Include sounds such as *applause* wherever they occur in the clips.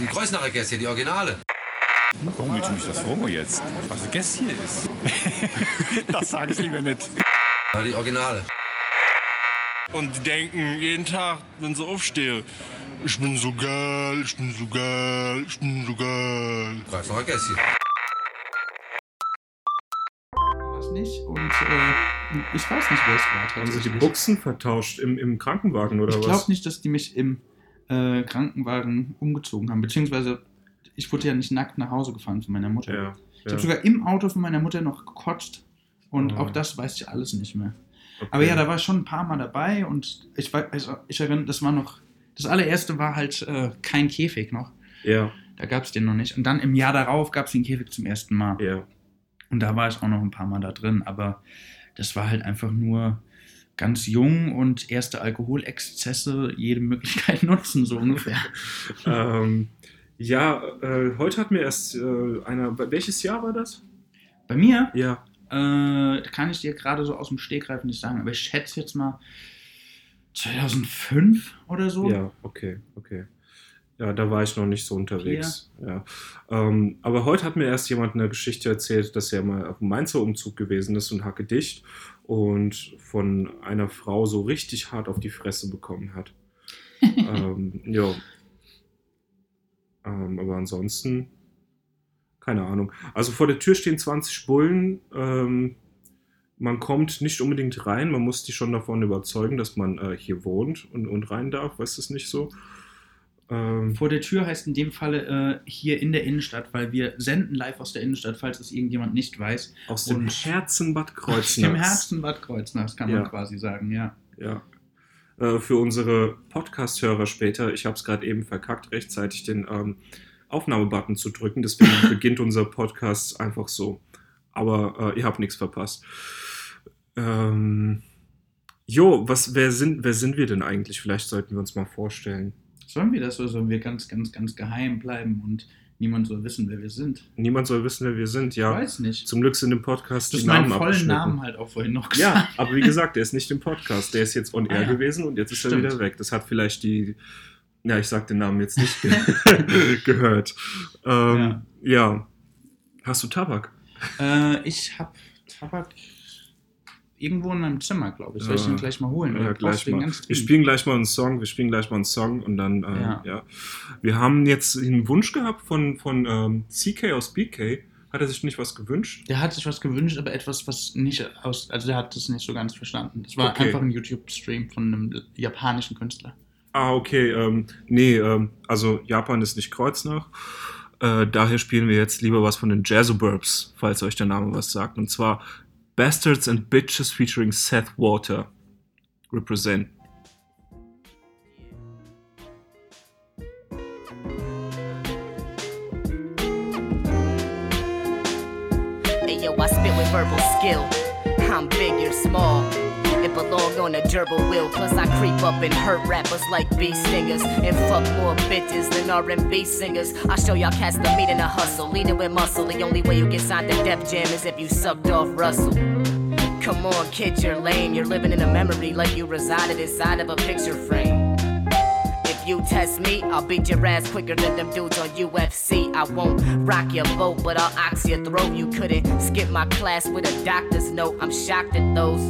Die Kreuznacher Gäste, die Originale. Warum willst du mich das fragen jetzt? Was ein Gäst hier ist? *laughs* das sage ich lieber nicht. Ja, die Originale. Und die denken jeden Tag, wenn sie aufstehen, ich bin so geil, ich bin so geil, ich bin so geil. Kreuznacher Gäste. Was nicht und äh, ich weiß nicht, wer es war. Haben sie die. Buchsen vertauscht im, im Krankenwagen oder Ich was? glaube nicht, dass die mich im äh, Krankenwagen umgezogen haben. Beziehungsweise, ich wurde ja nicht nackt nach Hause gefahren von meiner Mutter. Ja, Ich ja. habe sogar im Auto von meiner Mutter noch gekotzt. Und Oh. auch das weiß ich alles nicht mehr. Okay. Aber ja, da war ich schon ein paar Mal dabei und ich, weiß, also ich erinnere, das war noch. Das allererste war halt äh, kein Käfig noch. Ja, Da gab es den noch nicht. Und dann im Jahr darauf gab es den Käfig zum ersten Mal. ja. Und da war ich auch noch ein paar Mal da drin. Aber das war halt einfach nur ganz jung und erste Alkoholexzesse jede Möglichkeit *laughs* nutzen, so ungefähr. ähm, ja, äh, heute hat mir erst äh, einer. Welches Jahr war das? Bei mir Ja. äh, kann ich dir gerade so aus dem Stegreif nicht sagen, aber ich schätze jetzt mal 2005 oder so. Ja, okay, okay. Ja, da war ich noch nicht so unterwegs. Ja. Ähm, aber heute hat mir erst jemand eine Geschichte erzählt, dass er mal auf dem Mainzer Umzug gewesen ist und hacke dicht und von einer Frau so richtig hart auf die Fresse bekommen hat. *laughs* ähm, ja. Ähm, aber ansonsten, keine Ahnung. Also vor der Tür stehen 20 Bullen. Ähm, man kommt nicht unbedingt rein, man muss die schon davon überzeugen, dass man äh, hier wohnt und, und rein darf. Weißt du es nicht so? Ähm, Vor der Tür heißt in dem Falle äh, hier in der Innenstadt, weil wir senden live aus der Innenstadt, falls es irgendjemand nicht weiß. aus dem Und- Herzen Bad *laughs* Aus Kreuznach. dem Herzen Bad Kreuznach, kann Ja. man quasi sagen, ja. Ja. Äh, für unsere Podcast-Hörer später, ich habe es gerade eben verkackt, rechtzeitig den ähm, Aufnahmebutton zu drücken. Deswegen *laughs* beginnt unser Podcast einfach so. Aber äh, ihr habt nichts verpasst. Ähm, jo, was, wer, sind, wer sind wir denn eigentlich? Vielleicht sollten wir uns mal vorstellen. Sollen wir das oder sollen wir ganz, ganz, ganz geheim bleiben und niemand soll wissen, wer wir sind? Niemand soll wissen, wer wir sind. Ich Ja, weiß nicht. zum Glück sind im Podcast Du die Namen vollen. Namen halt auch vorhin noch Ja, gesagt. aber wie gesagt, der ist nicht im Podcast. Der ist jetzt on Ah, air ja. gewesen und jetzt ist er Stimmt. wieder weg. Das hat vielleicht die, ja, ich sag den Namen jetzt nicht ge *laughs* gehört. Ähm, ja. Hast du Tabak? Äh, ich habe Tabak irgendwo in meinem Zimmer, glaube ich. Soll ich den gleich mal holen? Ja, gleich mal. Wir spielen gleich mal einen Song. Wir spielen gleich mal einen Song und dann, äh, ja. Ja. Wir haben jetzt einen Wunsch gehabt von, von ähm, CK aus BK. Hat er sich nicht was gewünscht? Der hat sich was gewünscht, aber etwas, was nicht aus. Also, der hat das nicht so ganz verstanden. Das war Okay. einfach ein YouTube-Stream von einem japanischen Künstler. Ah, okay. Ähm, nee, ähm, also Japan ist nicht Kreuznach. Äh, daher spielen wir jetzt lieber was von den Jazzoburbs, falls euch der Name was sagt. Und zwar Bastards and Bitches featuring Seth Water. Represent. Hey yo, I spit with verbal skill. I'm big, you're small. It belong on a gerbil wheel. Plus I creep up and hurt rappers like bee stingers and fuck more bitches than R&B singers. I show y'all cats the meat and the hustle, leading with muscle. The only way you get signed to Def Jam is if you sucked off Russell. Come on, kid, you're lame. You're living in a memory like you resided inside of a picture frame. If you test me, I'll beat your ass quicker than them dudes on UFC. I won't rock your boat, but I'll ox your throat. You couldn't skip my class with a doctor's note. I'm shocked at those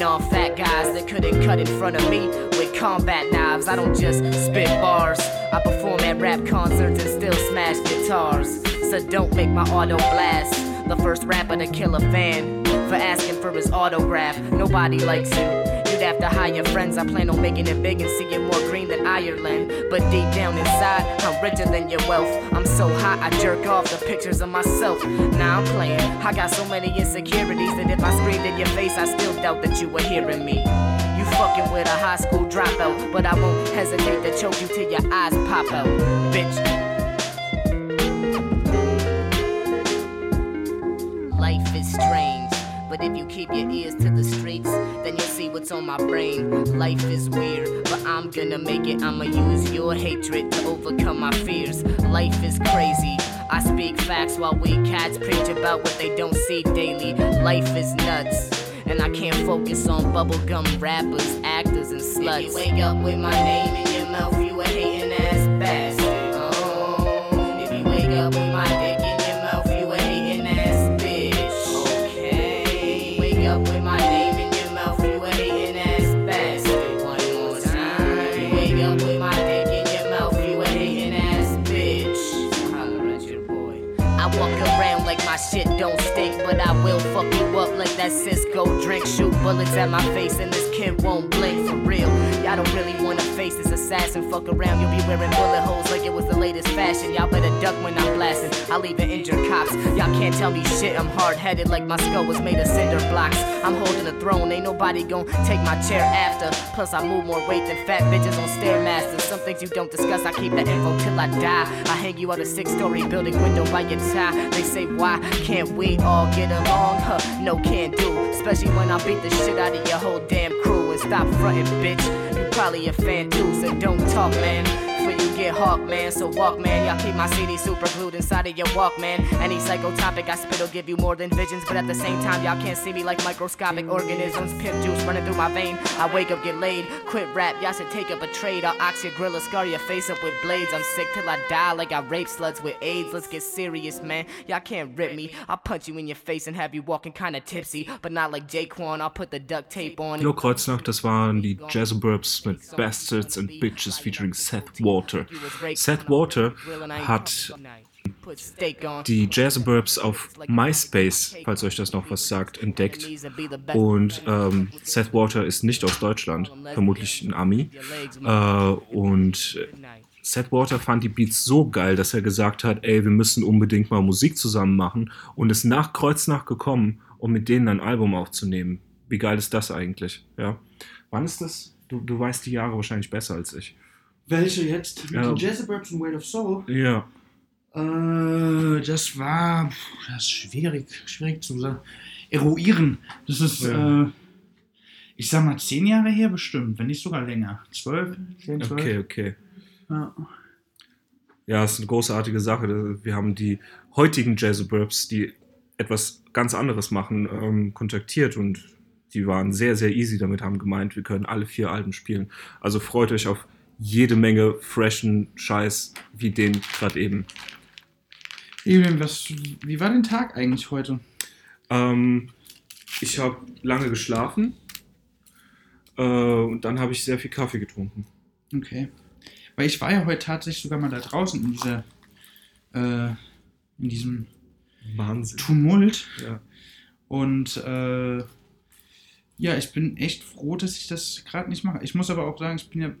non-fat guys that couldn't cut in front of me with combat knives. I don't just spit bars. I perform at rap concerts and still smash guitars. So don't make my auto blast. The first rapper to kill a fan for asking for his autograph. Nobody likes you. You'd have to hire friends. I plan on making it big and seeing more green than Ireland. But deep down inside, I'm richer than your wealth. I'm so hot, I jerk off the pictures of myself. Now I'm playing. I got so many insecurities that if I screamed in your face, I still doubt that you were hearing me. You fucking with a high school dropout, but I won't hesitate to choke you till your eyes pop out, bitch. Life is strange, but if you keep your ears to the streets, then you'll see what's on my brain. Life is weird, but I'm gonna make it. I'ma use your hatred to overcome my fears. Life is crazy. I speak facts while we cats preach about what they don't see daily. Life is nuts. And I can't focus on bubblegum rappers, actors, and sluts. If you wake up with my name in your mouth, bullets at my face, and this kid won't blink for real. Y'all don't really wanna face this assassin. Fuck around, you'll be wearing bullet holes like it was the latest fashion. Y'all better duck when I'm blasting. I'll even injure cops. Y'all can't tell me shit. I'm hard headed like my skull was made of cinder blocks. I'm holding a throne, ain't nobody gon' take my chair after. Plus, I move more weight than fat bitches on Stairmasters. Some things you don't discuss, I keep that info till I die. I hang you out a six story building window by your tie. They say, why can't we all get along? Huh, no, can't do. Especially when I beat the shit out of your whole damn crew and stop fronting, bitch. Probably a fan too, so don't talk, man. Get hawk, man. So walk, man. Y'all keep my CD super glued inside of your Walkman. Any psychotopic I spit'll give you more than visions, but at the same time, y'all can't see me like microscopic organisms. Pimp juice running through my vein. I wake up, get laid. Quit rap, y'all should take up a trade. I'll ox your gorilla, scar your face up with blades. I'm sick till I die, like I rape sluts with AIDS. Let's get serious, man. Y'all can't rip me. I'll punch you in your face and have you walking kinda tipsy, but not like Jaquan. I'll put the duct tape on. Hallo Kreuznach, das waren die Jazzurbs mit Bastards and Bitches featuring Seth Seth Water hat die Jazzurbs auf MySpace, falls euch das noch was sagt, entdeckt. Und ähm, Seth Water ist nicht aus Deutschland, vermutlich ein Ami. Äh, und Seth Water fand die Beats so geil, dass er gesagt hat, ey, wir müssen unbedingt mal Musik zusammen machen und ist nach Kreuznach gekommen, um mit denen ein Album aufzunehmen. Wie geil ist das eigentlich? Ja. Wann ist das? Du, du weißt die Jahre wahrscheinlich besser als ich. Welche jetzt? Mit Ja. den Jazzurbs und Weight of Soul? Ja. Äh, das war das ist schwierig, schwierig zu sagen. Eruieren. Das ist, Ja. äh, ich sag mal, zehn Jahre her bestimmt, wenn nicht sogar länger. Zwölf, zehn, zwölf. Okay, okay. Ja. Ja, es ist eine großartige Sache. Wir haben die heutigen Jazzurbs, die etwas ganz anderes machen, ähm, kontaktiert und die waren sehr, sehr easy damit, haben gemeint, wir können alle vier Alben spielen. Also freut euch auf jede Menge freshen Scheiß wie den gerade eben. Julian, was, wie war dein Tag eigentlich heute? Ähm, ich habe lange geschlafen äh, und dann habe ich sehr viel Kaffee getrunken. Okay. Weil ich war ja heute tatsächlich sogar mal da draußen in dieser, äh, in diesem Wahnsinn. Tumult. Ja. Und äh, ja, ich bin echt froh, dass ich das gerade nicht mache. Ich muss aber auch sagen, ich bin ja,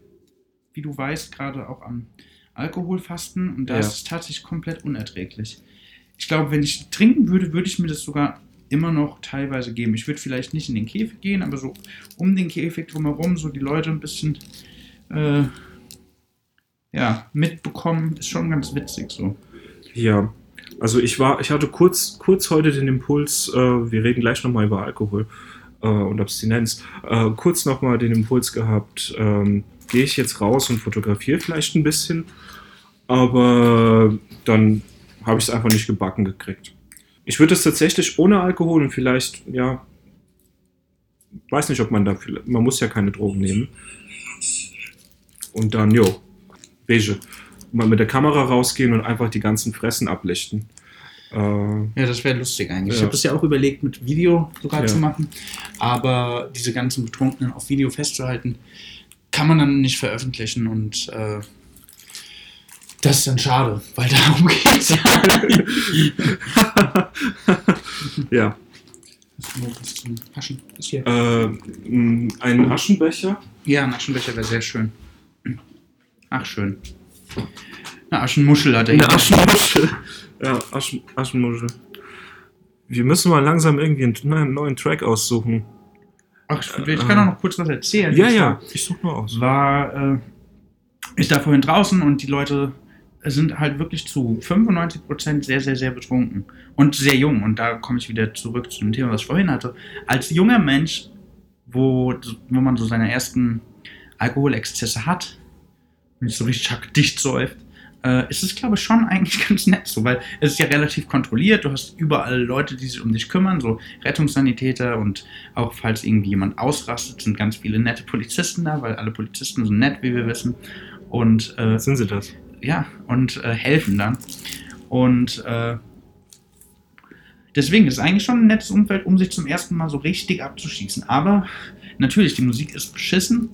wie du weißt, gerade auch am Alkoholfasten und da Ja. ist es tatsächlich komplett unerträglich. Ich glaube, wenn ich trinken würde, würde ich mir das sogar immer noch teilweise geben. Ich würde vielleicht nicht in den Käfig gehen, aber so um den Käfig drumherum, so die Leute ein bisschen äh, ja, mitbekommen, ist schon ganz witzig so. Ja, also ich war, ich hatte kurz, kurz heute den Impuls, äh, wir reden gleich nochmal über Alkohol äh, und Abstinenz, äh, kurz nochmal den Impuls gehabt, ähm, gehe ich jetzt raus und fotografiere vielleicht ein bisschen, aber dann habe ich es einfach nicht gebacken gekriegt. Ich würde es tatsächlich ohne Alkohol und vielleicht, ja, weiß nicht, ob man da, man muss ja keine Drogen nehmen. Und dann, jo, beige mal mit der Kamera rausgehen und einfach die ganzen Fressen ablichten. Äh, Ja, das wäre lustig eigentlich. Ich Ja. habe das ja auch überlegt, mit Video sogar Ja. zu machen. Aber diese ganzen Betrunkenen auf Video festzuhalten, kann man dann nicht veröffentlichen und äh, das ist dann schade, weil darum *laughs* geht es ja. ja. Was zum Aschen? Was hier? Äh, ein Aschenbecher. Ja, ein Aschenbecher wäre sehr schön. Ach, schön. Eine Aschenmuschel hat er hier. Aschenmuschel. Ja, Aschen, Aschenmuschel. Wir müssen mal langsam irgendwie einen neuen Track aussuchen. Ach, ich, ich kann auch noch kurz was erzählen. Ja, Und ja, zwar- ich such nur aus. war, äh, ich da vorhin draußen und die Leute sind halt wirklich zu 95% sehr, sehr, sehr betrunken und sehr jung. Und da komme ich wieder zurück zu dem Thema, was ich vorhin hatte. Als junger Mensch, wo, wo man so seine ersten Alkoholexzesse hat und nicht so richtig dicht säuft, äh, ist es, glaube ich, schon eigentlich *laughs* ganz nett so, weil es ist ja relativ kontrolliert. Du hast überall Leute, die sich um dich kümmern, so Rettungssanitäter und auch falls irgendwie jemand ausrastet, sind ganz viele nette Polizisten da, weil alle Polizisten sind nett, wie wir wissen. Und äh, Sind sie das? ja, und äh, helfen dann. Und äh, deswegen ist es eigentlich schon ein nettes Umfeld, um sich zum ersten Mal so richtig abzuschießen. Aber natürlich, die Musik ist beschissen,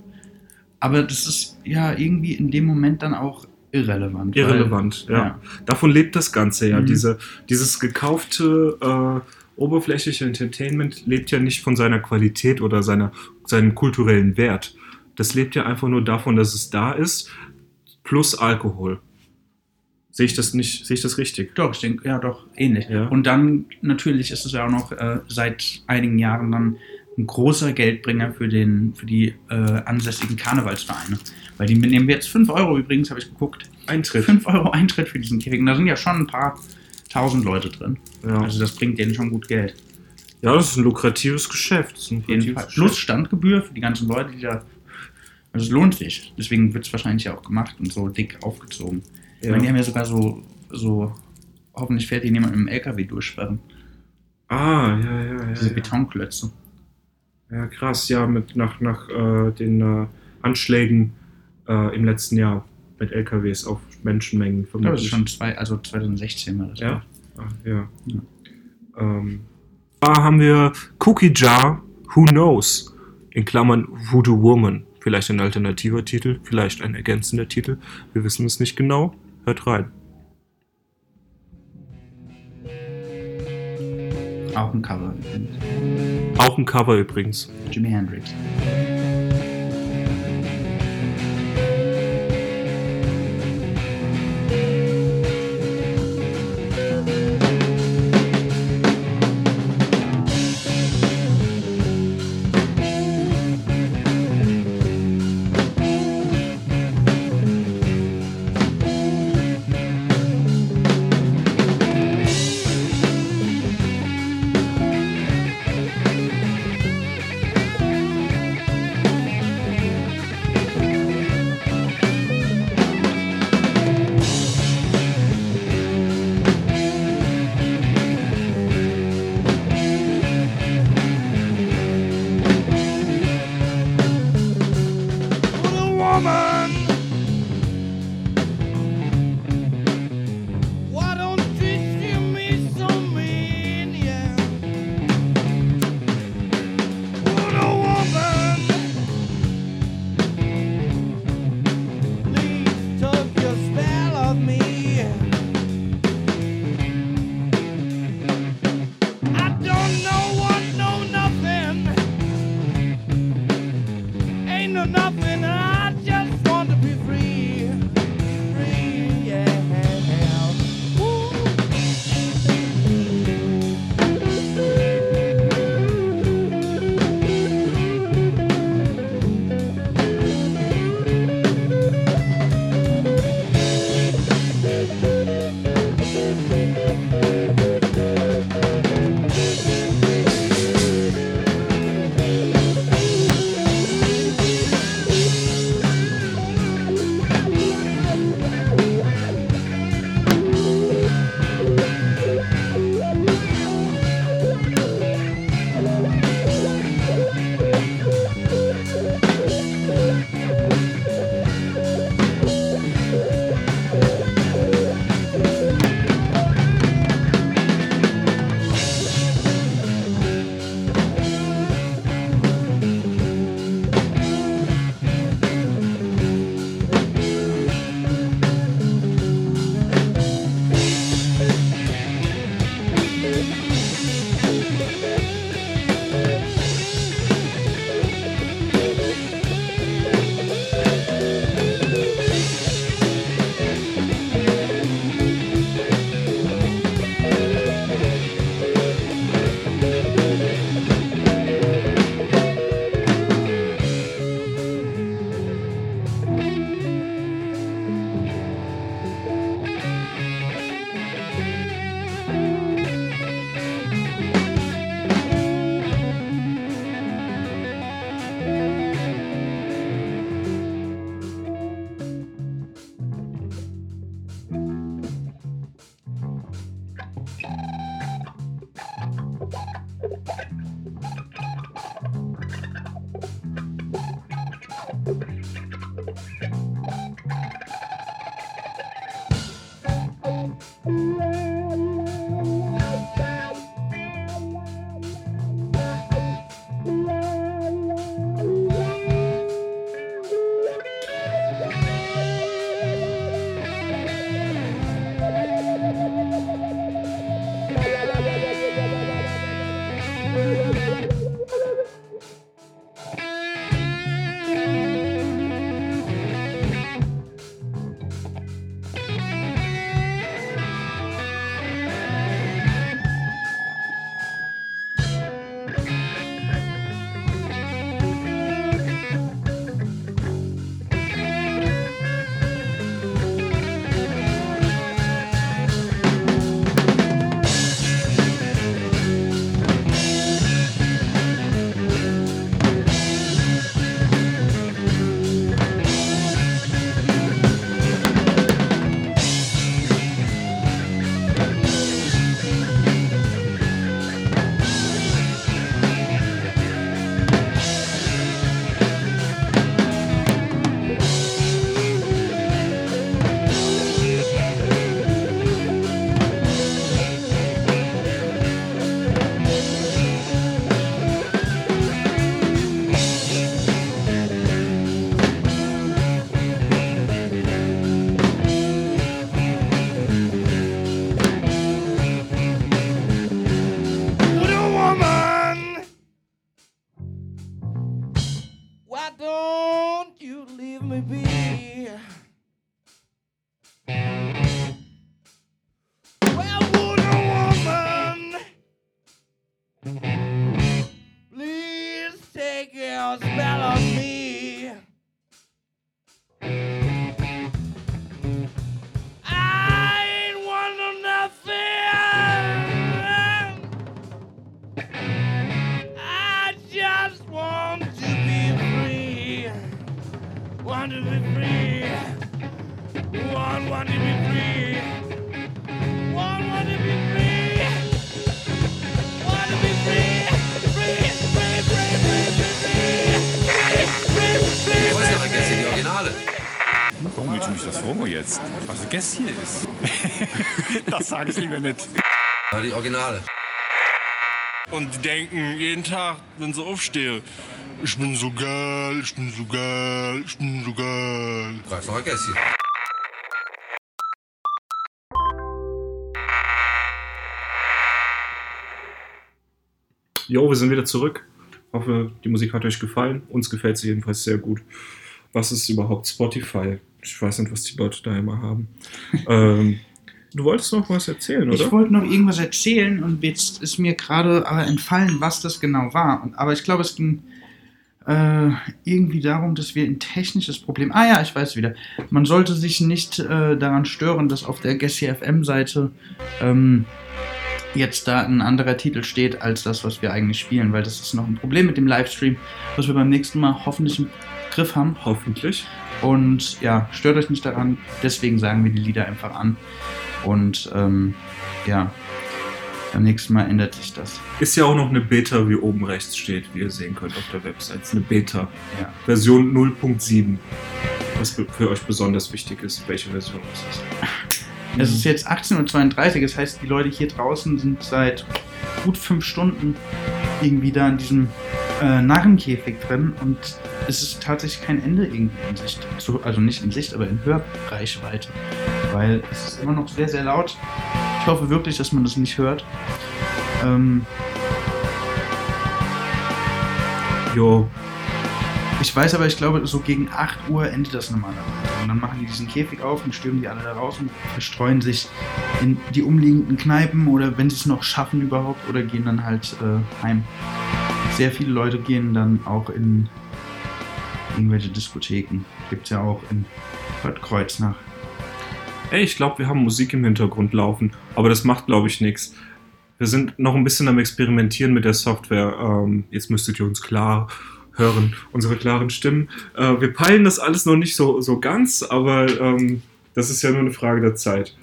aber das ist ja irgendwie in dem Moment dann auch irrelevant. irrelevant. weil- ja. Davon lebt das Ganze ja. Mhm. Diese, dieses gekaufte, äh, oberflächliche Entertainment lebt ja nicht von seiner Qualität oder seiner, seinem kulturellen Wert. Das lebt ja einfach nur davon, dass es da ist, plus Alkohol. Sehe ich das nicht, sehe ich das richtig? Doch, ich denke, ja, doch, ähnlich. Ja. Und dann, natürlich ist es ja auch noch äh, seit einigen Jahren dann ein großer Geldbringer für, den, für die äh, ansässigen Karnevalsvereine. Weil die nehmen jetzt 5 Euro übrigens, habe ich geguckt. Eintritt. 5 Euro Eintritt für diesen. Und da sind ja schon ein paar tausend Leute drin. Ja. Also das bringt denen schon gut Geld. ja, das ist ein lukratives Geschäft. Das ist ein lukratives Fall. Plus Geschäft. Standgebühr für die ganzen Leute, die da. Also es lohnt sich. Deswegen wird es wahrscheinlich auch gemacht und so dick aufgezogen. Ich Ja. meine, die haben ja sogar so, so hoffentlich fährt hier niemand mit dem LKW durchsperren. Ah, ja, ja, ja. Diese ja. Betonklötze. Ja, krass, ja, mit nach, nach äh, den äh, Anschlägen äh, im letzten Jahr mit LKWs auf Menschenmengen Ich glaube, das ist schon zwei, also 2016 war das. Ja? Ah, ja. Ja. Ähm, da haben wir Cookie Jar Who Knows in Klammern Voodoo Woman. Vielleicht ein alternativer Titel, vielleicht ein ergänzender Titel. Wir wissen es nicht genau. Hört rein. Auch ein Cover übrigens. Auch ein Cover übrigens. Jimi Hendrix. Das sage ich lieber nicht. Ja, die Originale. Und die denken jeden Tag, wenn sie aufstehen, ich bin so geil, ich bin so geil, ich bin so geil. Kreuznacher Gässchen. Jo, wir sind wieder zurück. Hoffe, die Musik hat euch gefallen. Uns gefällt sie jedenfalls sehr gut. Was ist überhaupt Spotify? Ich weiß nicht, was die Leute da immer haben. *laughs* ähm, du wolltest noch was erzählen, oder? Ich wollte noch irgendwas erzählen und jetzt ist mir gerade aber entfallen, was das genau war. Und, aber ich glaube, es ging äh, irgendwie darum, dass wir ein technisches Problem. Ah ja, ich weiß wieder. Man sollte sich nicht äh, daran stören, dass auf der Gessi FM-Seite ähm, jetzt da ein anderer Titel steht als das, was wir eigentlich spielen, weil das ist noch ein Problem mit dem Livestream, was wir beim nächsten Mal hoffentlich im Griff haben. Hoffentlich. Und ja, stört euch nicht daran. Deswegen sagen wir die Lieder einfach an. Und ähm, ja, beim nächsten Mal ändert sich das. Ist ja auch noch eine Beta, wie oben rechts steht, wie ihr sehen könnt auf der Website. Eine Beta. Ja. Version 0.7. Was für euch besonders wichtig ist, welche Version es ist. Es ist jetzt 18.32 Uhr, das heißt, die Leute hier draußen sind seit gut fünf Stunden irgendwie da in diesem äh, Narrenkäfig drin und es ist tatsächlich kein Ende irgendwie in Sicht. So, also nicht in Sicht, aber in Hörreichweite. Weil es ist immer noch sehr, sehr laut. Ich hoffe wirklich, dass man das nicht hört. Ähm, Jo, ich weiß aber, ich glaube, so gegen 8 Uhr endet das normalerweise. Und dann machen die diesen Käfig auf und stürmen die alle da raus und verstreuen sich in die umliegenden Kneipen oder wenn sie es noch schaffen überhaupt oder gehen dann halt äh, heim. Sehr viele Leute gehen dann auch in irgendwelche Diskotheken. Gibt es ja auch in Bad Kreuznach. Ey, ich glaube, wir haben Musik im Hintergrund laufen, aber das macht, glaube ich, nichts. Wir sind noch ein bisschen am Experimentieren mit der Software. Ähm, jetzt müsstet ihr uns klar hören, unsere klaren Stimmen. Äh, wir peilen das alles noch nicht so, so ganz, aber ähm, das ist ja nur eine Frage der Zeit.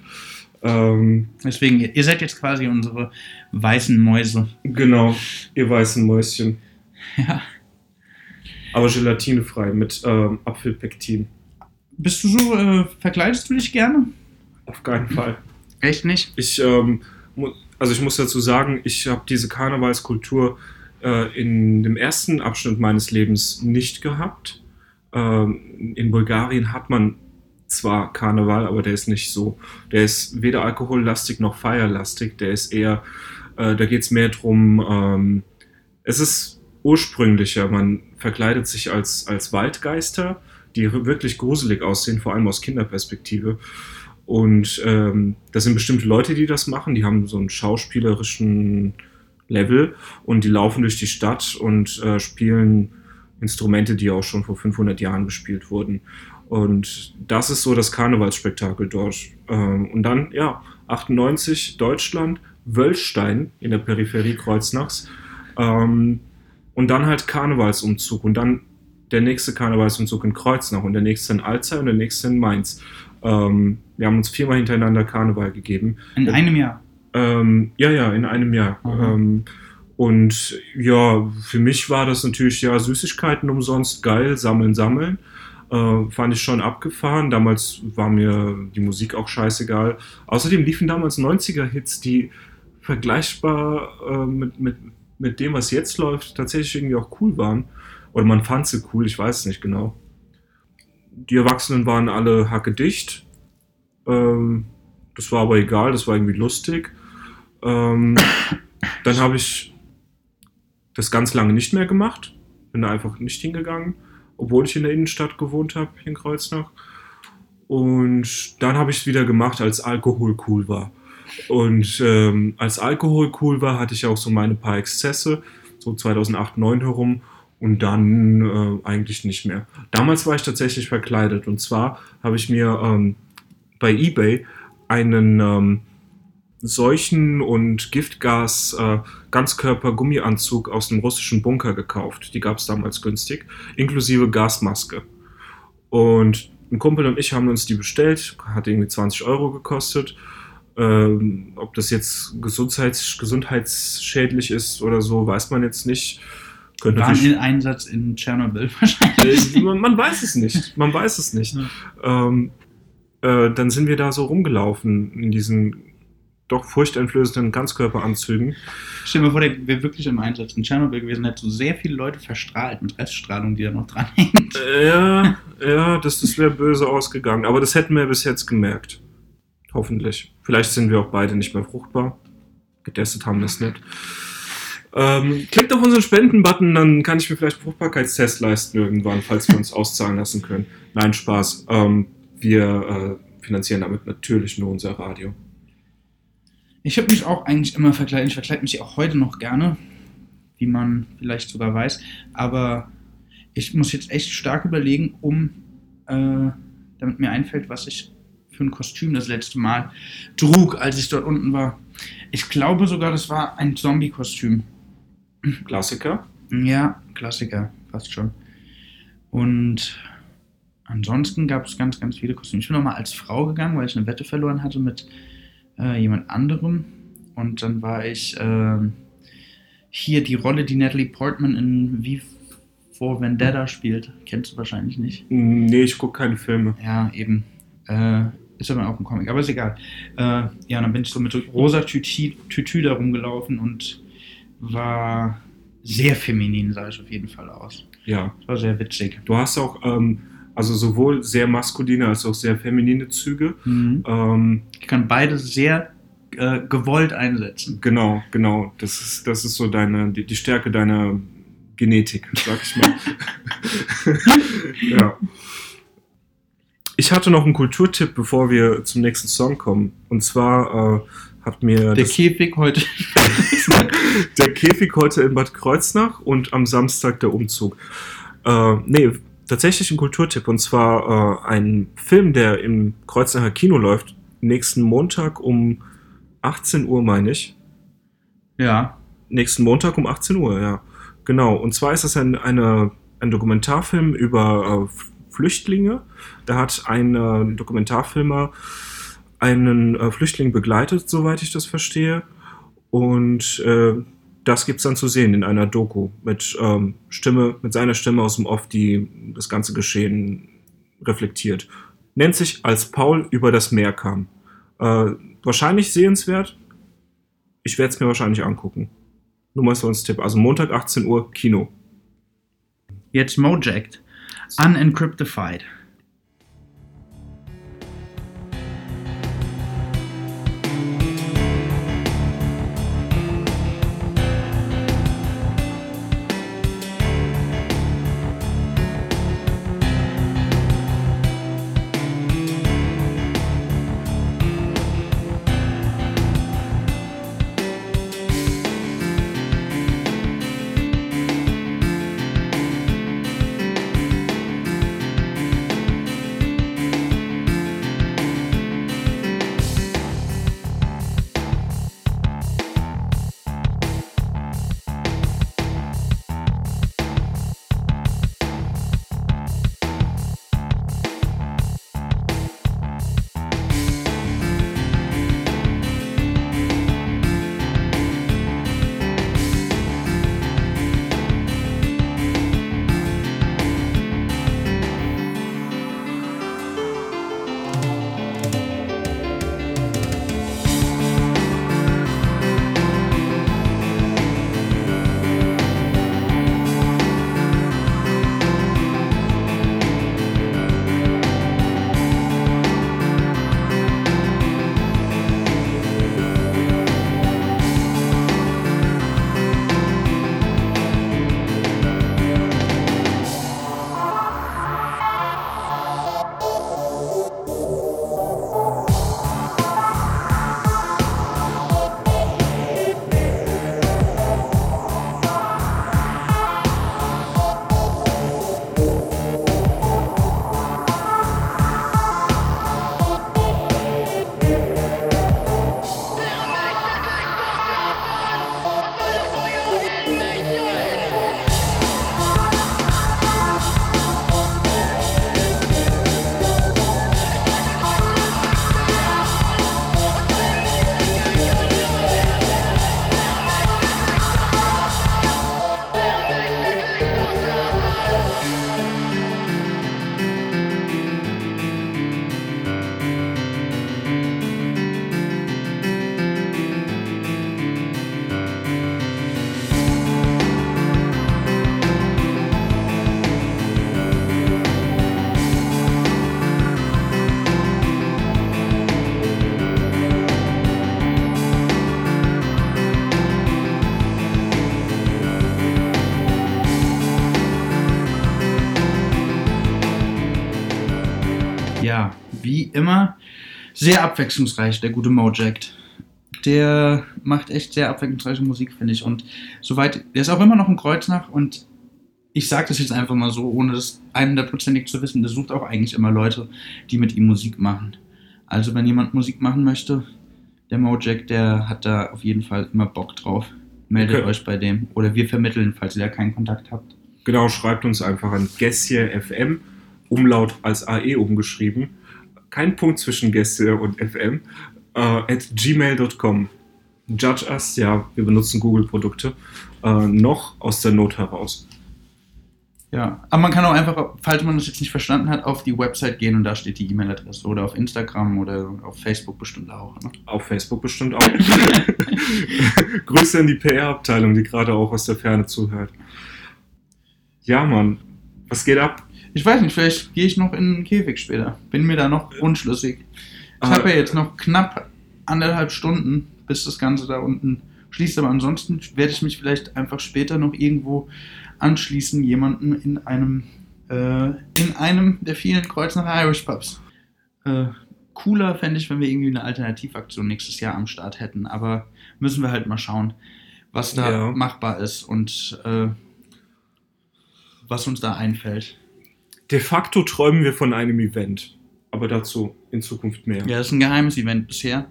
Ähm, Deswegen, ihr, seid jetzt quasi unsere weißen Mäuse. genau, ihr weißen Mäuschen. Ja. Aber gelatinefrei mit ähm, Apfelpektin. Bist du so, äh, verkleidest du dich gerne? Auf keinen Fall. Echt nicht? Ich, ähm, also ich muss dazu sagen, ich habe diese Karnevalskultur äh, in dem ersten Abschnitt meines Lebens nicht gehabt. Ähm, in Bulgarien hat man zwar Karneval, aber der ist nicht so. Der ist weder alkohollastig noch feierlastig. Der ist eher, äh, da geht es mehr drum. Ähm, es ist ursprünglicher. Man verkleidet sich als, als Waldgeister, die wirklich gruselig aussehen, vor allem aus Kinderperspektive. Und ähm, das sind bestimmte Leute, die das machen. Die haben so einen schauspielerischen Level und die laufen durch die Stadt und äh, spielen Instrumente, die auch schon vor 500 Jahren gespielt wurden. Und das ist so das Karnevalsspektakel dort. Ähm, und dann, ja, 98 Deutschland, Wölstein in der Peripherie Kreuznachs. Ähm, und dann halt Karnevalsumzug und dann der nächste Karnevalsumzug in Kreuznach und der nächste in Alzey und der nächste in Mainz. Ähm, wir haben uns viermal hintereinander Karneval gegeben. In einem Jahr. Ähm, ja, ja, in einem Jahr. Ähm, und ja, für mich war das natürlich ja Süßigkeiten umsonst, geil, sammeln, sammeln. Äh, fand ich schon abgefahren. Damals war mir die Musik auch scheißegal. Außerdem liefen damals 90er-Hits, die vergleichbar äh, mit, mit, mit dem, was jetzt läuft, tatsächlich irgendwie auch cool waren. Oder man fand sie cool, ich weiß es nicht genau. Die Erwachsenen waren alle hackedicht. Ähm, das war aber egal, das war irgendwie lustig. Ähm, *coughs* dann habe ich das ganz lange nicht mehr gemacht. Bin da einfach nicht hingegangen, obwohl ich in der Innenstadt gewohnt habe, hier in Kreuznach. Und dann habe ich es wieder gemacht, als Alkohol cool war. Und ähm, als Alkohol cool war, hatte ich auch so meine paar Exzesse, so 2008, 2009 herum. Und dann äh, eigentlich nicht mehr. Damals war ich tatsächlich verkleidet. Und zwar habe ich mir ähm, bei eBay einen ähm, Seuchen- und Giftgas äh, Ganzkörper-Gummianzug aus dem russischen Bunker gekauft. Die gab es damals günstig, inklusive Gasmaske. Und ein Kumpel und ich haben uns die bestellt, hat irgendwie 20 Euro gekostet. Ähm, ob das jetzt gesundheits gesundheitsschädlich ist oder so, weiß man jetzt nicht. Könnte Waren in Einsatz in Tschernobyl *laughs* wahrscheinlich. äh, man, man weiß es nicht. Man weiß es nicht. Ähm, äh, dann sind wir da so rumgelaufen in diesen doch furchteinflößenden Ganzkörperanzügen. Stell dir mal vor, der wäre wirklich im Einsatz in Tschernobyl gewesen, hätte so sehr viele Leute verstrahlt mit Reststrahlung, die da noch dran hängt. Äh, Ja, ja, das, das wäre böse ausgegangen. Aber das hätten wir bis jetzt gemerkt. Hoffentlich. Vielleicht sind wir auch beide nicht mehr fruchtbar. Getestet haben wir es nicht. Ähm, klickt auf unseren Spenden-Button, dann kann ich mir vielleicht einen Fruchtbarkeitstest leisten irgendwann, falls wir uns auszahlen lassen können. Nein, Spaß. Ähm, wir äh, finanzieren damit natürlich nur unser Radio. Ich habe mich auch eigentlich immer verkleidet. Ich verkleide mich auch heute noch gerne, wie man vielleicht sogar weiß. Aber ich muss jetzt echt stark überlegen, um, äh, damit mir einfällt, was ich für ein Kostüm das letzte Mal trug, als ich dort unten war. Ich glaube sogar, das war ein Zombie-Kostüm. Klassiker. Ja, Klassiker, fast schon. Und ansonsten gab es ganz, ganz viele Kostüme. Ich bin noch mal als Frau gegangen, weil ich eine Wette verloren hatte mit äh, jemand anderem. Und dann war ich ähm, hier die Rolle, die Natalie Portman in Wie vor Vendetta spielt. Kennst du wahrscheinlich nicht. Nee, ich gucke keine Filme. Ja, eben. Äh, ist aber auch ein Comic, aber ist egal. Äh, ja, dann bin ich so mit rosa Tütü, Tütü da rumgelaufen und war sehr feminin, sah ich auf jeden Fall aus. Ja. Das war sehr witzig. Du hast auch ähm, also sowohl sehr maskuline als auch sehr feminine Züge. Ähm, Ich kann beide sehr äh, gewollt einsetzen. Genau, genau. Das ist, das ist so deine, die, die Stärke deiner Genetik, sag ich mal. *laughs* ja. Ich hatte noch einen Kulturtipp, bevor wir zum nächsten Song kommen. Und zwar äh, hat mir Der Käfig heute. *laughs* der Käfig heute in Bad Kreuznach und am Samstag der Umzug. Äh, nee, tatsächlich ein Kulturtipp. Und zwar äh, ein Film, der im Kreuznacher Kino läuft, nächsten Montag um 18 Uhr, meine ich. ja. Nächsten Montag um 18 Uhr, ja. Genau. Und zwar ist das ein, eine, ein Dokumentarfilm über äh, Flüchtlinge. Da hat ein äh, Dokumentarfilmer einen äh, Flüchtling begleitet, soweit ich das verstehe. Und äh, das gibt's dann zu sehen in einer Doku mit ähm, Stimme, mit seiner Stimme aus dem Off, die das ganze Geschehen reflektiert. Nennt sich Als Paul über das Meer kam. Äh, wahrscheinlich sehenswert. Ich werde es mir wahrscheinlich angucken. Nur mal so als Tipp. Also Montag 18 Uhr Kino. Jetzt Mojacked. Unencryptified. Wie immer sehr abwechslungsreich, der gute Mojack. Der macht echt sehr abwechslungsreiche Musik, finde ich. Und soweit, der ist auch immer noch in Kreuznach und ich sage das jetzt einfach mal so, ohne das hundertprozentig zu wissen, der sucht auch eigentlich immer Leute, die mit ihm Musik machen. Also wenn jemand Musik machen möchte, der Mojack, der hat da auf jeden Fall immer Bock drauf. Meldet Okay. euch bei dem. Oder wir vermitteln, falls ihr da keinen Kontakt habt. Genau, schreibt uns einfach an Gessie FM, Umlaut als AE umgeschrieben. Kein Punkt zwischen Gessie und FM. Äh, at gmail.com. Judge us, ja, wir benutzen Google-Produkte. Äh, noch aus der Not heraus. Ja, aber man kann auch einfach, falls man das jetzt nicht verstanden hat, auf die Website gehen und da steht die E-Mail-Adresse oder auf Instagram oder auf Facebook bestimmt auch. Ne? Auf Facebook bestimmt auch. *laughs* Grüße an die PR-Abteilung, die gerade auch aus der Ferne zuhört. Ja, Mann. Was geht ab? Ich weiß nicht, vielleicht gehe ich noch in den Käfig später. Bin mir da noch unschlüssig. Ich Ah. habe ja jetzt noch knapp anderthalb Stunden, bis das Ganze da unten schließt. Aber ansonsten werde ich mich vielleicht einfach später noch irgendwo anschließen, jemanden in einem, äh, in einem der vielen Kreuznacher Irish Pubs. Äh, cooler fände ich, wenn wir irgendwie eine Alternativaktion nächstes Jahr am Start hätten. Aber müssen wir halt mal schauen, was da Ja. machbar ist und äh, was uns da einfällt. De facto träumen wir von einem Event. Aber dazu in Zukunft mehr. Ja, das ist ein geheimes Event bisher.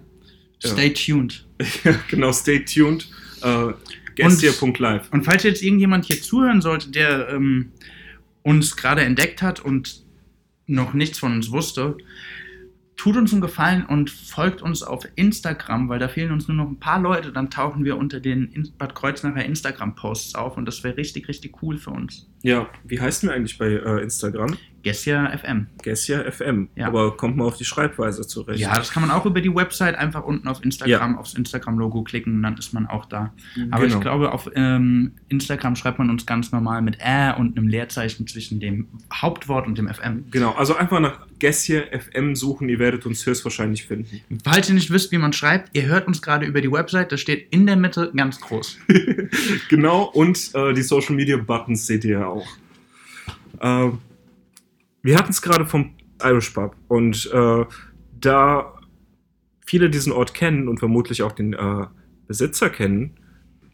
Ja. Stay tuned. *laughs* Ja, genau, stay tuned. Äh, Gestia.live. Und falls jetzt irgendjemand hier zuhören sollte, der ähm, uns gerade entdeckt hat und noch nichts von uns wusste, tut uns einen Gefallen und folgt uns auf Instagram, weil da fehlen uns nur noch ein paar Leute. Dann tauchen wir unter den Bad Kreuznacher Instagram-Posts auf und das wäre richtig, richtig cool für uns. Ja, wie heißen wir eigentlich bei äh, Instagram? Gessia FM. Gessia FM. Ja. Aber kommt mal auf die Schreibweise zurecht. Ja, das kann man auch über die Website einfach unten auf Instagram, aufs Instagram-Logo klicken und dann ist man auch da. Aber Genau. ich glaube, auf ähm, Instagram schreibt man uns ganz normal mit Ä und einem Leerzeichen zwischen dem Hauptwort und dem FM. Genau, also einfach nach Gessia FM suchen, ihr werdet uns höchstwahrscheinlich finden. Falls ihr nicht wisst, wie man schreibt, ihr hört uns gerade über die Website, das steht in der Mitte ganz groß. *laughs* genau, und äh, die Social Media Buttons seht ihr ja auch. Äh, wir hatten es gerade vom Irish Pub und äh, da viele diesen Ort kennen und vermutlich auch den äh, Besitzer kennen,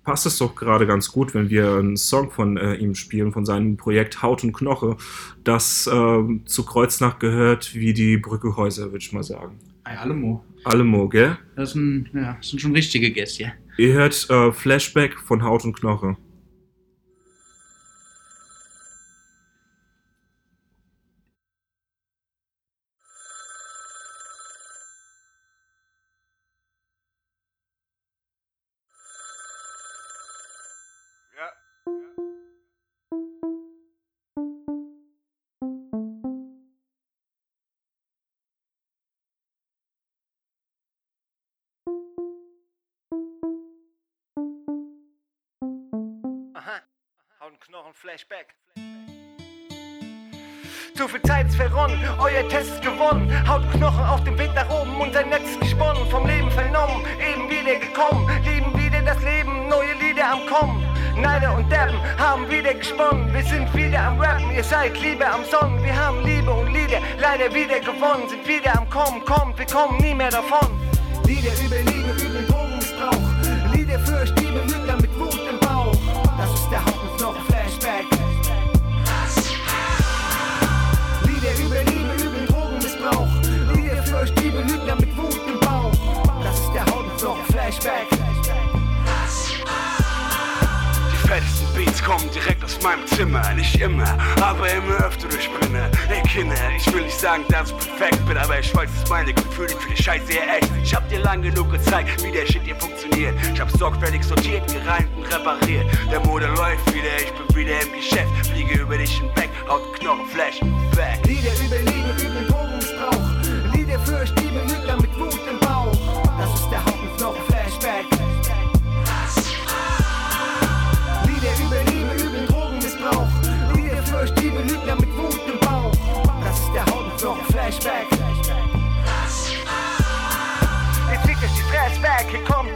passt es doch gerade ganz gut, wenn wir einen Song von äh, ihm spielen, von seinem Projekt Haut und Knoche, das äh, zu Kreuznach gehört wie die Brücke Häuser, würde ich mal sagen. Ei, Allemo. Allemo, gell? Das sind, ja, das sind schon richtige Gäste. Ihr hört äh, Flashback von Haut und Knoche. Haut und Knochen auf dem Weg nach oben und sein Netz gesponnen. Vom Leben vernommen, eben wieder gekommen. Lieben wieder das Leben, neue Lieder am Kommen. Neider und Deppen haben wieder gesponnen. Wir sind wieder am Rappen, ihr seid Liebe am Sonnen. Wir haben Liebe und Lieder leider wieder gewonnen. Sind wieder am Kommen, kommt, wir kommen nie mehr davon. Lieder über Liebe, Zimmer. Nicht immer, aber immer öfter durchbrenne. Ey Kinder, ich will nicht sagen, dass ich perfekt bin, aber ich weiß, dass meine Gefühle für die Scheiße sehr echt. Ich hab dir lang genug gezeigt, wie der Shit hier funktioniert. Ich hab sorgfältig sortiert, gereinigt und repariert. Der Mode läuft wieder, ich bin wieder im Geschäft. Fliege über dich hinweg, haut Knochen, Flash, back. Lieder über Liebe, über den Drogenmissbrauch. Lieder für Lügner mit Wut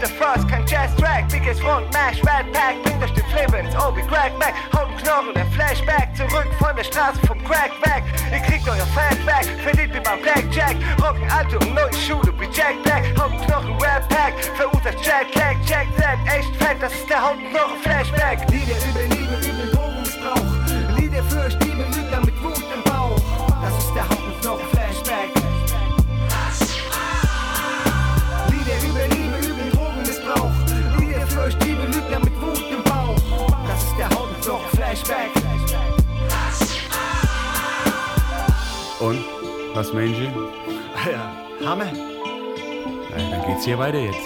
der Frost, kein Jazz-Track, dickes Rund, Mash, Red Pack, bringt euch den Flippins, Obi, Crack, Back, haut Knochen, der Flashback, zurück von der Straße vom Crack weg, ihr kriegt euer Fat back, verdient wie beim Blackjack, rocken alte und neue Schule wie Jack Black, haut Knochen, Rap Pack, verursacht Jetlag, Jack that, echt fett, das ist der Haut Knochen Flashback, Lieder über Liebe, über Drogenmissbrauch, Lieder für Stiebe, Flashback. Und? Was meinen Sie? Ah ja, Hammer. Na, dann geht's hier weiter jetzt.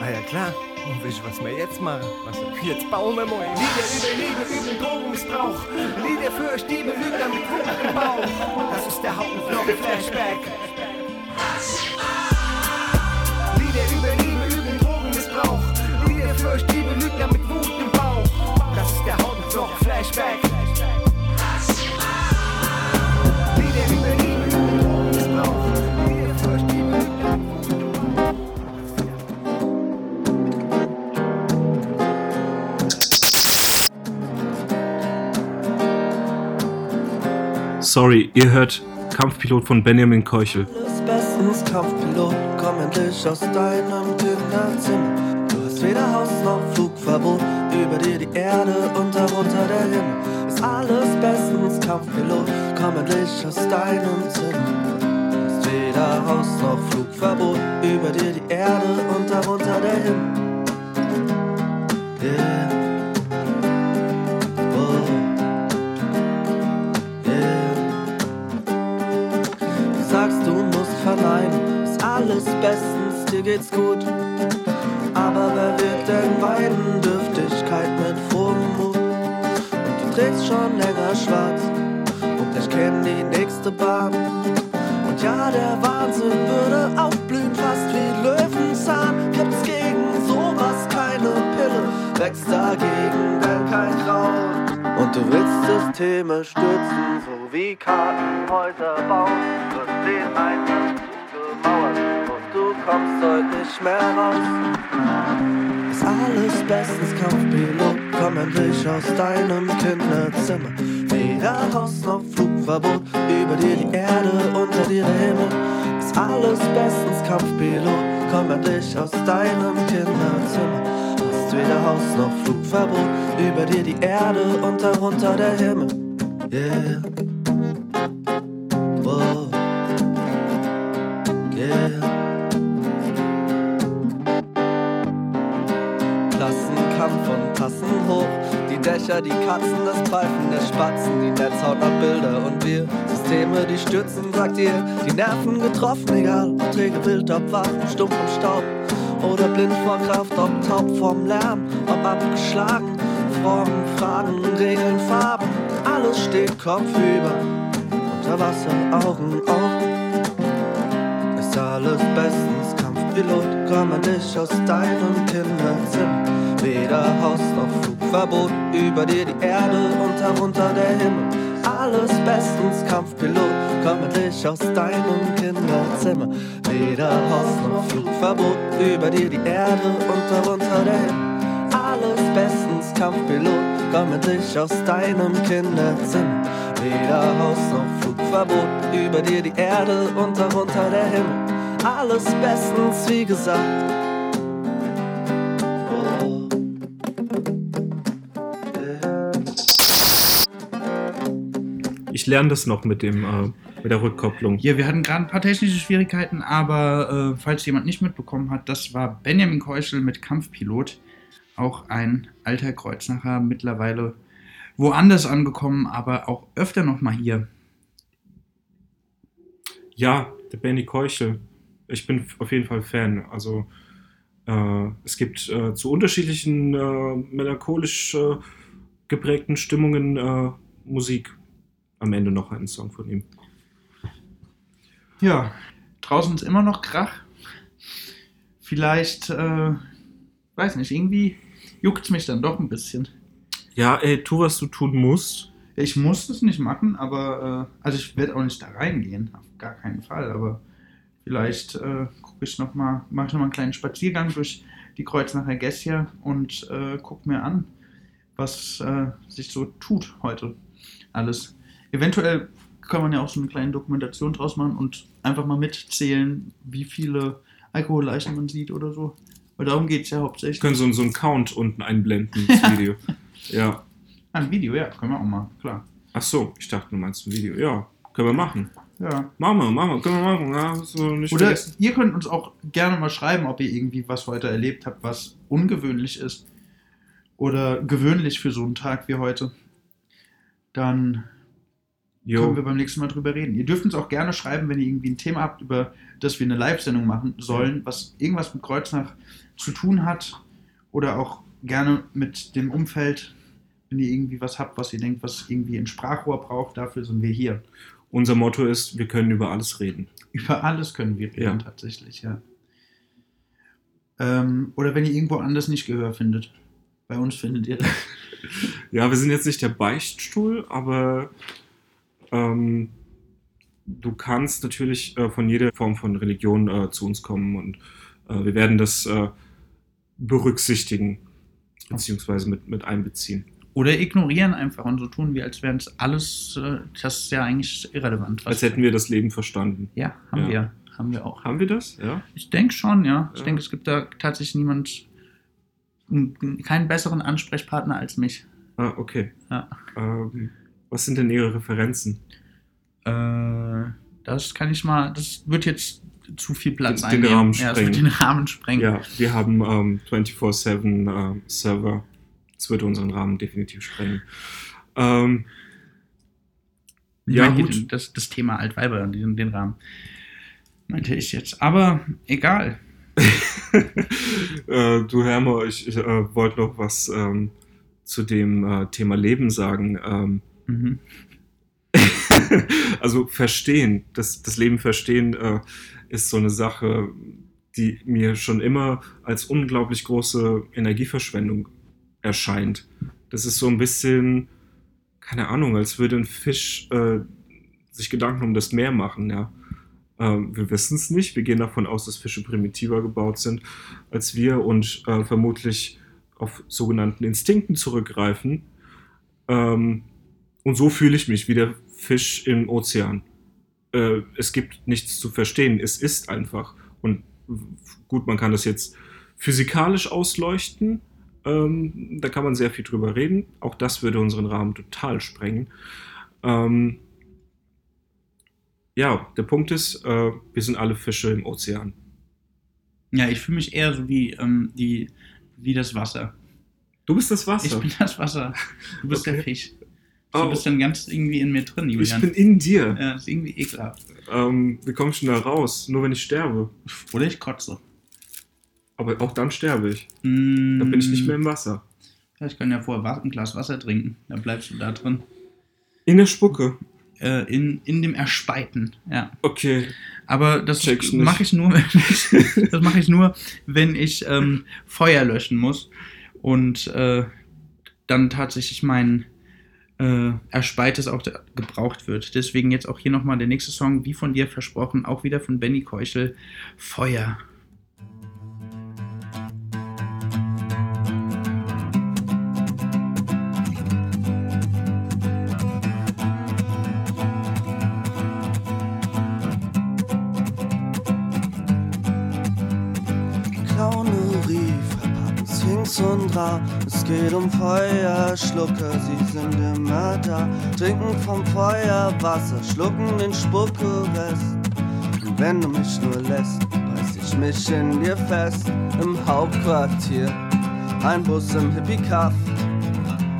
Ah ja, klar. Und wisst ihr, was wir jetzt machen? Was jetzt bauen wir mal. Lieder über Liebe, über Drogenmissbrauch. Lieder für Liebe, Lügner mit Wut im Bauch. Das ist der Haut Sorry, ihr hört Kampfpilot von Benjamin Keuchel. Bestens, Kampfpilot, komm endlich aus deinem Kinderzimmer. Du hast weder Haus noch Flugverbot, über dir die Erde und darunter der Himmel. Ist alles bestens, Kampfpilot, komm endlich aus deinem Zimmer. Du hast weder Haus noch Flugverbot, über dir die Erde und darunter der Himmel. Yeah. Bestens, dir geht's gut. Aber wer wird denn weinen? Dürftigkeit mit frohem Mut. Und du trägst schon länger schwarz und ich kenn die nächste Bahn. Und ja, der Wahnsinn würde aufblühen, fast wie Löwenzahn. Gibt's gegen sowas keine Pille, wächst dagegen denn kein Kraut. Und du willst Systeme stürzen, so wie Kartenhäuser bauen. Hast den und du kommst heute nicht mehr raus. Ist alles bestens Kampfpilot, komm endlich aus deinem Kinderzimmer. Weder Haus noch Flugverbot, über dir die Erde, unter dir der Himmel. Ist alles bestens Kampfpilot, komm endlich aus deinem Kinderzimmer. Hast weder Haus noch Flugverbot, über dir die Erde und darunter der Himmel. Yeah. Die Dächer, die Katzen, das Pfeifen der Spatzen, die Netzhaut nach Bilder und wir. Systeme, die stürzen, sagt ihr, die Nerven getroffen, egal ob träge Wild, ob wach, stumpf im Staub. Oder blind vor Kraft, ob taub vom Lärm, ob abgeschlagen. Formen, Fragen, Regeln, Farben, alles steht kopfüber. Unter Wasser, Augen auf. Ist alles bestens, Kampfpilot, komm nicht aus deinem Kinderzimmer. Weder Haus Flugverbot, über dir die Erde und darunter der Himmel. Alles bestens, Kampfpilot, komm nicht aus deinem Kinderzimmer. Weder Haus noch Flugverbot, über dir die Erde und darunter der Himmel. Alles bestens, Kampfpilot, komm nicht aus deinem Kinderzimmer. Weder Haus noch Flugverbot, über dir die Erde und darunter der Himmel. Alles bestens, wie gesagt. Ich lerne das noch mit dem äh, mit der Rückkopplung. Ja, wir hatten gerade ein paar technische Schwierigkeiten, aber äh, falls jemand nicht mitbekommen hat, das war Benjamin Keuschel mit Kampfpilot. Auch ein alter Kreuznacher, mittlerweile woanders angekommen, aber auch öfter noch mal hier. Ja, der Benny Keuchel. Ich bin auf jeden Fall Fan. Also äh, es gibt äh, zu unterschiedlichen äh, melancholisch äh, geprägten Stimmungen äh, Musik. Am Ende noch einen Song von ihm. Ja, draußen ist immer noch Krach. Vielleicht, äh, weiß nicht, irgendwie juckt es mich dann doch ein bisschen. Ja, ey, tu, was du tun musst. Ich muss das nicht machen, aber, äh, also ich werde auch nicht da reingehen, auf gar keinen Fall, aber Vielleicht äh, gucke ich noch mal, mache ich noch mal einen kleinen Spaziergang durch die Kreuznacher Gässchen und äh, gucke mir an, was äh, sich so tut heute alles. Eventuell kann man ja auch so eine kleine Dokumentation draus machen und einfach mal mitzählen, wie viele Alkoholleichen man sieht oder so. Weil darum geht es ja hauptsächlich. Können so, so einen Count unten einblenden *laughs* ins Video. ja. Ein Video, ja, können wir auch mal, klar. Ach so, ich dachte, du meinst ein Video. Ja, können wir machen. Ja. Machen wir, machen wir, können wir machen. Ja, so nicht Oder vergessen. ihr könnt uns auch gerne mal schreiben, ob ihr irgendwie was heute erlebt habt, was ungewöhnlich ist. Oder gewöhnlich für so einen Tag wie heute. Dann Jo. können wir beim nächsten Mal drüber reden. Ihr dürft uns auch gerne schreiben, wenn ihr irgendwie ein Thema habt, über das wir eine Live-Sendung machen sollen, was irgendwas mit Kreuznach zu tun hat. Oder auch gerne mit dem Umfeld, wenn ihr irgendwie was habt, was ihr denkt, was irgendwie ein Sprachrohr braucht. Dafür sind wir hier. Unser Motto ist, wir können über alles reden. Über alles können wir reden, Ja. tatsächlich, ja. Ähm, oder wenn ihr irgendwo anders nicht Gehör findet. Bei uns findet ihr das. *laughs* Ja, wir sind jetzt nicht der Beichtstuhl, aber ähm, du kannst natürlich äh, von jeder Form von Religion äh, zu uns kommen und äh, wir werden das äh, berücksichtigen, beziehungsweise mit, mit einbeziehen. Oder ignorieren einfach und so tun wir, als wären es alles, äh, das ist ja eigentlich irrelevant. Als hätten wir das Leben verstanden. Ja, haben Ja. wir. Haben wir auch. Haben wir das? Ja. Ich denke schon, ja. Ich Ja. denke, es gibt da tatsächlich niemand, keinen besseren Ansprechpartner als mich. Ah, okay. Ja. Ähm, was sind denn Ihre Referenzen? Äh, das kann ich mal, das wird jetzt zu viel Platz Den- den einnehmen. Rahmen ja, das wird sprengen. den Rahmen sprengen. Ja, wir haben ähm, 24-7 äh, Server. Das würde unseren Rahmen definitiv sprengen. Ähm, ja, gut. Das, das Thema Altweiber, den, den Rahmen. Meinte ich jetzt. Aber egal. *laughs* äh, du Hermer, ich, ich äh, wollte noch was ähm, zu dem äh, Thema Leben sagen. Ähm, Mhm. *laughs* also verstehen, das, das Leben verstehen äh, ist so eine Sache, die mir schon immer als unglaublich große Energieverschwendung erscheint. Das ist so ein bisschen, keine Ahnung, als würde ein Fisch äh, sich Gedanken um das Meer machen, ja. Ähm, wir wissen es nicht. Wir gehen davon aus, dass Fische primitiver gebaut sind als wir und äh, vermutlich auf sogenannten Instinkten zurückgreifen. Ähm, und so fühle ich mich wie der Fisch im Ozean. Äh, es gibt nichts zu verstehen. Es ist einfach. Und gut, man kann das jetzt physikalisch ausleuchten. Ähm, da kann man sehr viel drüber reden. Auch das würde unseren Rahmen total sprengen. Ähm, ja, der Punkt ist, äh, wir sind alle Fische im Ozean. Ja, ich fühle mich eher so wie, ähm, die, wie das Wasser. Du bist das Wasser. Ich bin das Wasser. Du bist der Okay. Fisch. Du Oh. bist dann ganz irgendwie in mir drin, Ich Julian. bin in dir. ja, ist irgendwie ekelhaft. Ähm, wie kommst du da raus? Nur wenn ich sterbe. Oder ich kotze. Aber auch dann sterbe ich. Mm, Dann bin ich nicht mehr im Wasser. Ja, ich kann ja vorher ein Glas Wasser trinken. Dann bleibst du da drin. In der Spucke. Äh, in, in dem Erspeiten, ja. Okay. Aber das ich mache ich nur, wenn *laughs* ich, das mache ich nur, wenn ich ähm, Feuer löschen muss und äh, dann tatsächlich mein äh, Erspeites auch gebraucht wird. Deswegen jetzt auch hier nochmal der nächste Song, wie von dir versprochen, auch wieder von Benny Keuchel, Feuer. Geht um Feuerschlucker, sie sind immer da. Trinken vom Feuerwasser, schlucken den Spuckerest. Und wenn du mich nur lässt, beiß ich mich in dir fest. Im Hauptquartier, ein Bus im Hippie-Kaff.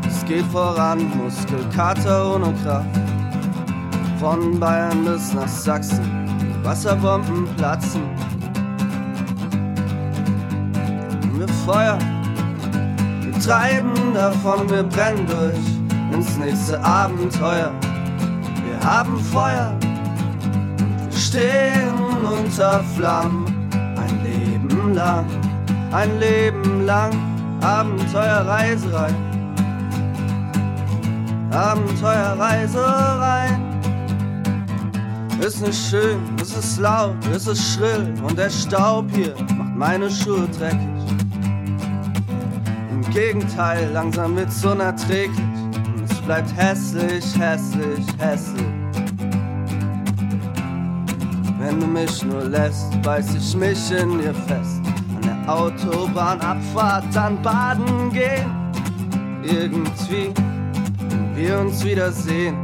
Es geht voran, Muskelkater ohne Kraft. Von Bayern bis nach Sachsen, Wasserbomben platzen. wir Feuer. Treiben davon, wir brennen durch ins nächste Abenteuer. Wir haben Feuer, wir stehen unter Flammen. Ein Leben lang, ein Leben lang, Abenteuerreiserei. Abenteuerreiserei. Ist nicht schön, es ist laut, es ist schrill und der Staub hier macht meine Schuhe dreckig. Gegenteil, langsam wird's unerträglich und es bleibt hässlich, hässlich, hässlich. Wenn du mich nur lässt, beiß ich mich in dir fest. An der Autobahnabfahrt dann baden gehen. Irgendwie, wenn wir uns wiedersehen.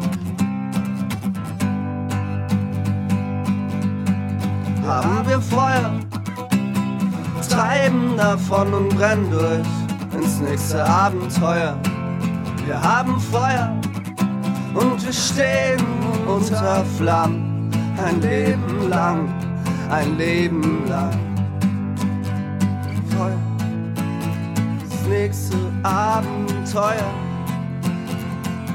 Haben wir Feuer, treiben davon und brennen durch nächste Abenteuer. Wir haben Feuer und wir stehen unter Flammen ein Leben lang, ein Leben lang. Feuer, das nächste Abenteuer,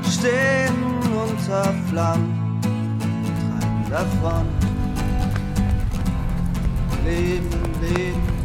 stehen unter Flammen, treiben davon. Leben, Leben,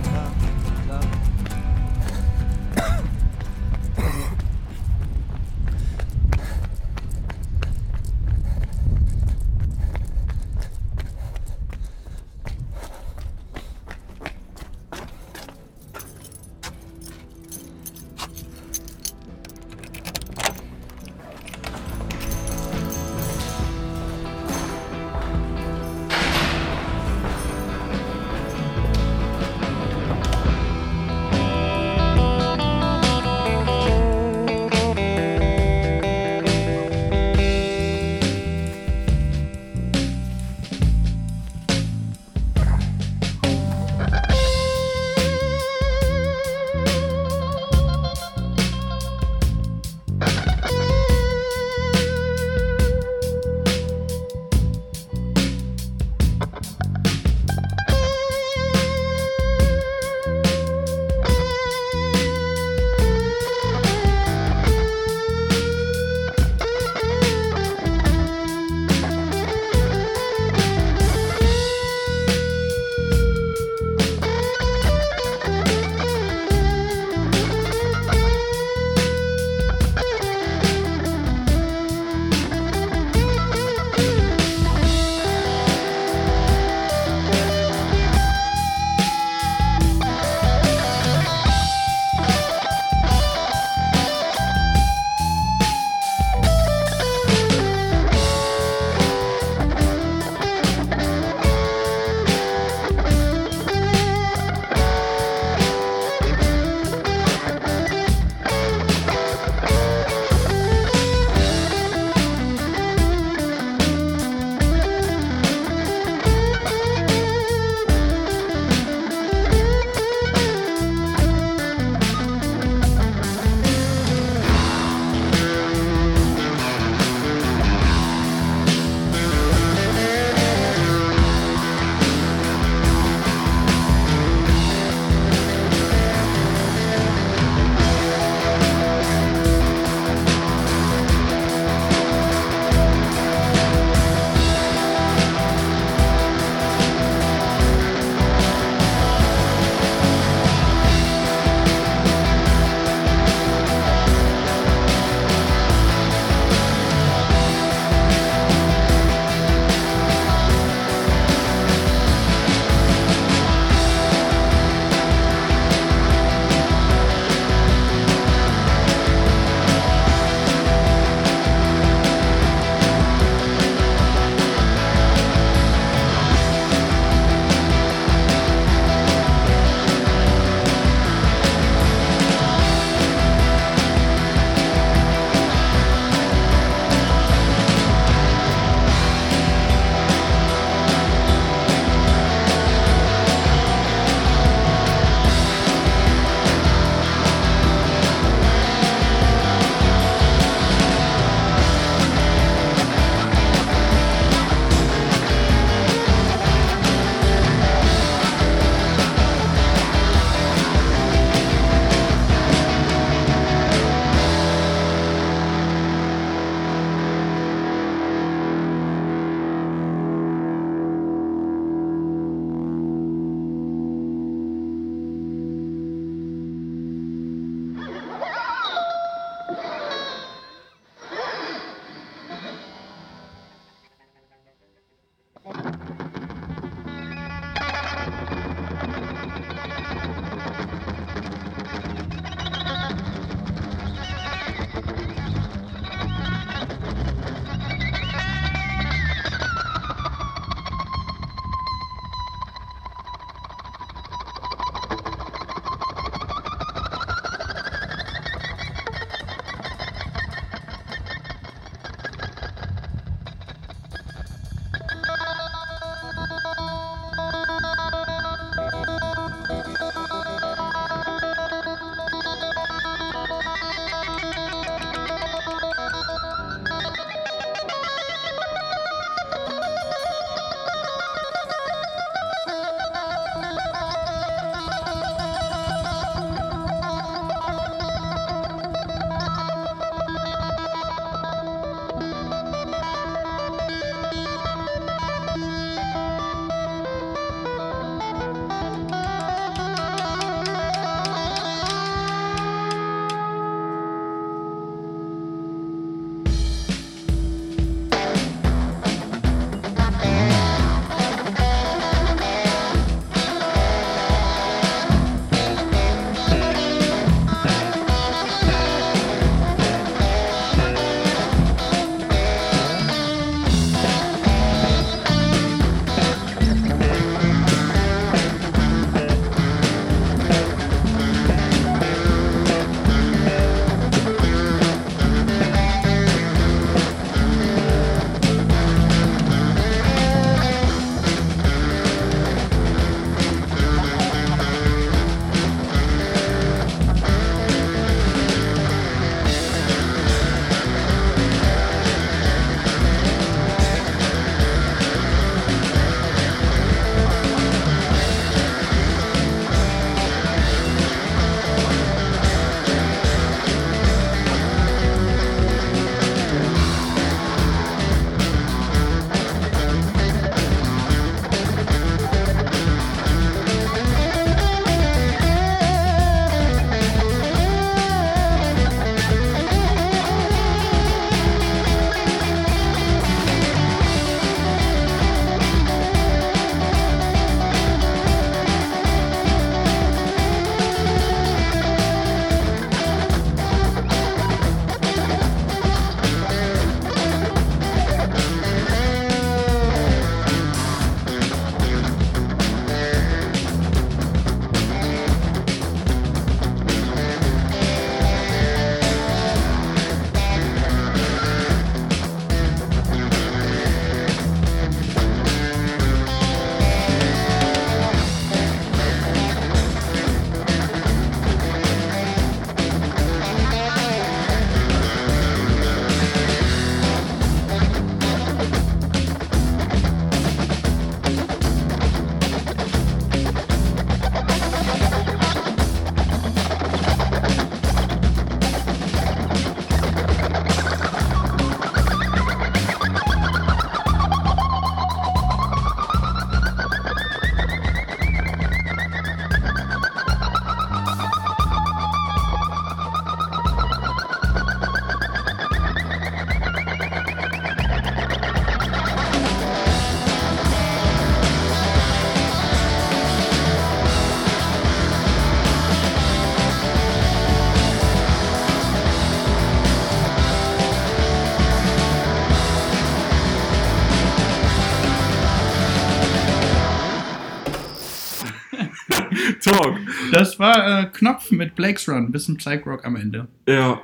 Das war äh, Knopf mit Blake's Run, bisschen Psych Rock am Ende. Ja.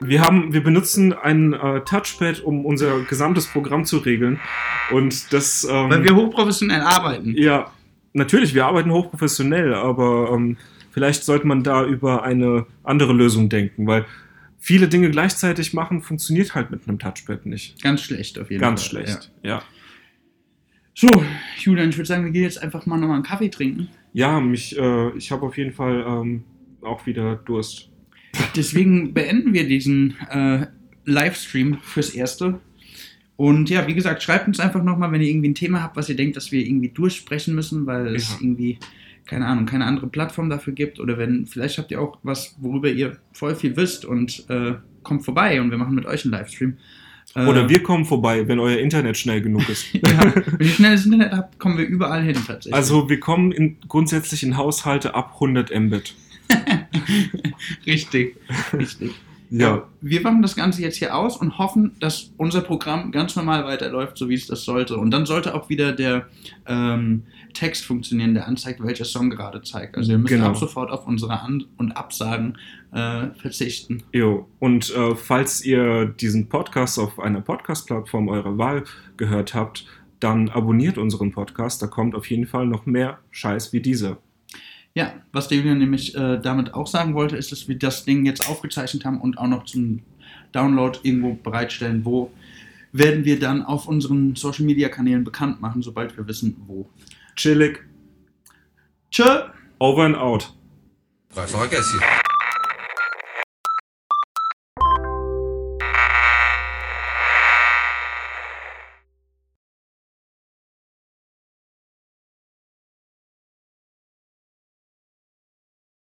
Wir, haben, wir benutzen ein äh, Touchpad, um unser gesamtes Programm zu regeln. Und das. Ähm, Weil wir hochprofessionell arbeiten. Ja, natürlich, wir arbeiten hochprofessionell, aber ähm, vielleicht sollte man da über eine andere Lösung denken, weil viele Dinge gleichzeitig machen funktioniert halt mit einem Touchpad nicht. Ganz schlecht auf jeden Ganz Fall. schlecht, ja. So, Julian, ich würde sagen, wir gehen jetzt einfach mal nochmal einen Kaffee trinken. Ja, mich, äh, ich habe auf jeden Fall ähm, auch wieder Durst. Deswegen beenden wir diesen äh, Livestream fürs Erste. Und ja, wie gesagt, schreibt uns einfach nochmal, wenn ihr irgendwie ein Thema habt, was ihr denkt, dass wir irgendwie durchsprechen müssen, weil es Ja. irgendwie, keine Ahnung, keine andere Plattform dafür gibt. Oder wenn, vielleicht habt ihr auch was, worüber ihr voll viel wisst und äh, kommt vorbei und wir machen mit euch einen Livestream. Äh, Oder wir kommen vorbei, wenn euer Internet schnell genug ist. *laughs* ja, wenn ihr schnelles Internet habt, kommen wir überall hin tatsächlich. Also wir kommen in, grundsätzlich in Haushalte ab 100 Mbit. *laughs* richtig, richtig. *laughs* Ja. Wir machen das Ganze jetzt hier aus und hoffen, dass unser Programm ganz normal weiterläuft, so wie es das sollte. Und dann sollte auch wieder der ähm, Text funktionieren, der anzeigt, welcher Song gerade zeigt. Also ihr müsst Genau. ab sofort auf unsere An- und Absagen äh, verzichten. Jo, und äh, falls ihr diesen Podcast auf einer Podcast-Plattform eurer Wahl gehört habt, dann abonniert unseren Podcast. Da kommt auf jeden Fall noch mehr Scheiß wie dieser. Ja, was der Julian nämlich äh, damit auch sagen wollte, ist, dass wir das Ding jetzt aufgezeichnet haben und auch noch zum Download irgendwo bereitstellen. Wo werden wir dann auf unseren Social Media Kanälen bekannt machen, sobald wir wissen, wo. Chillig. Tschö! Over and out. Dreifacher Gässchen.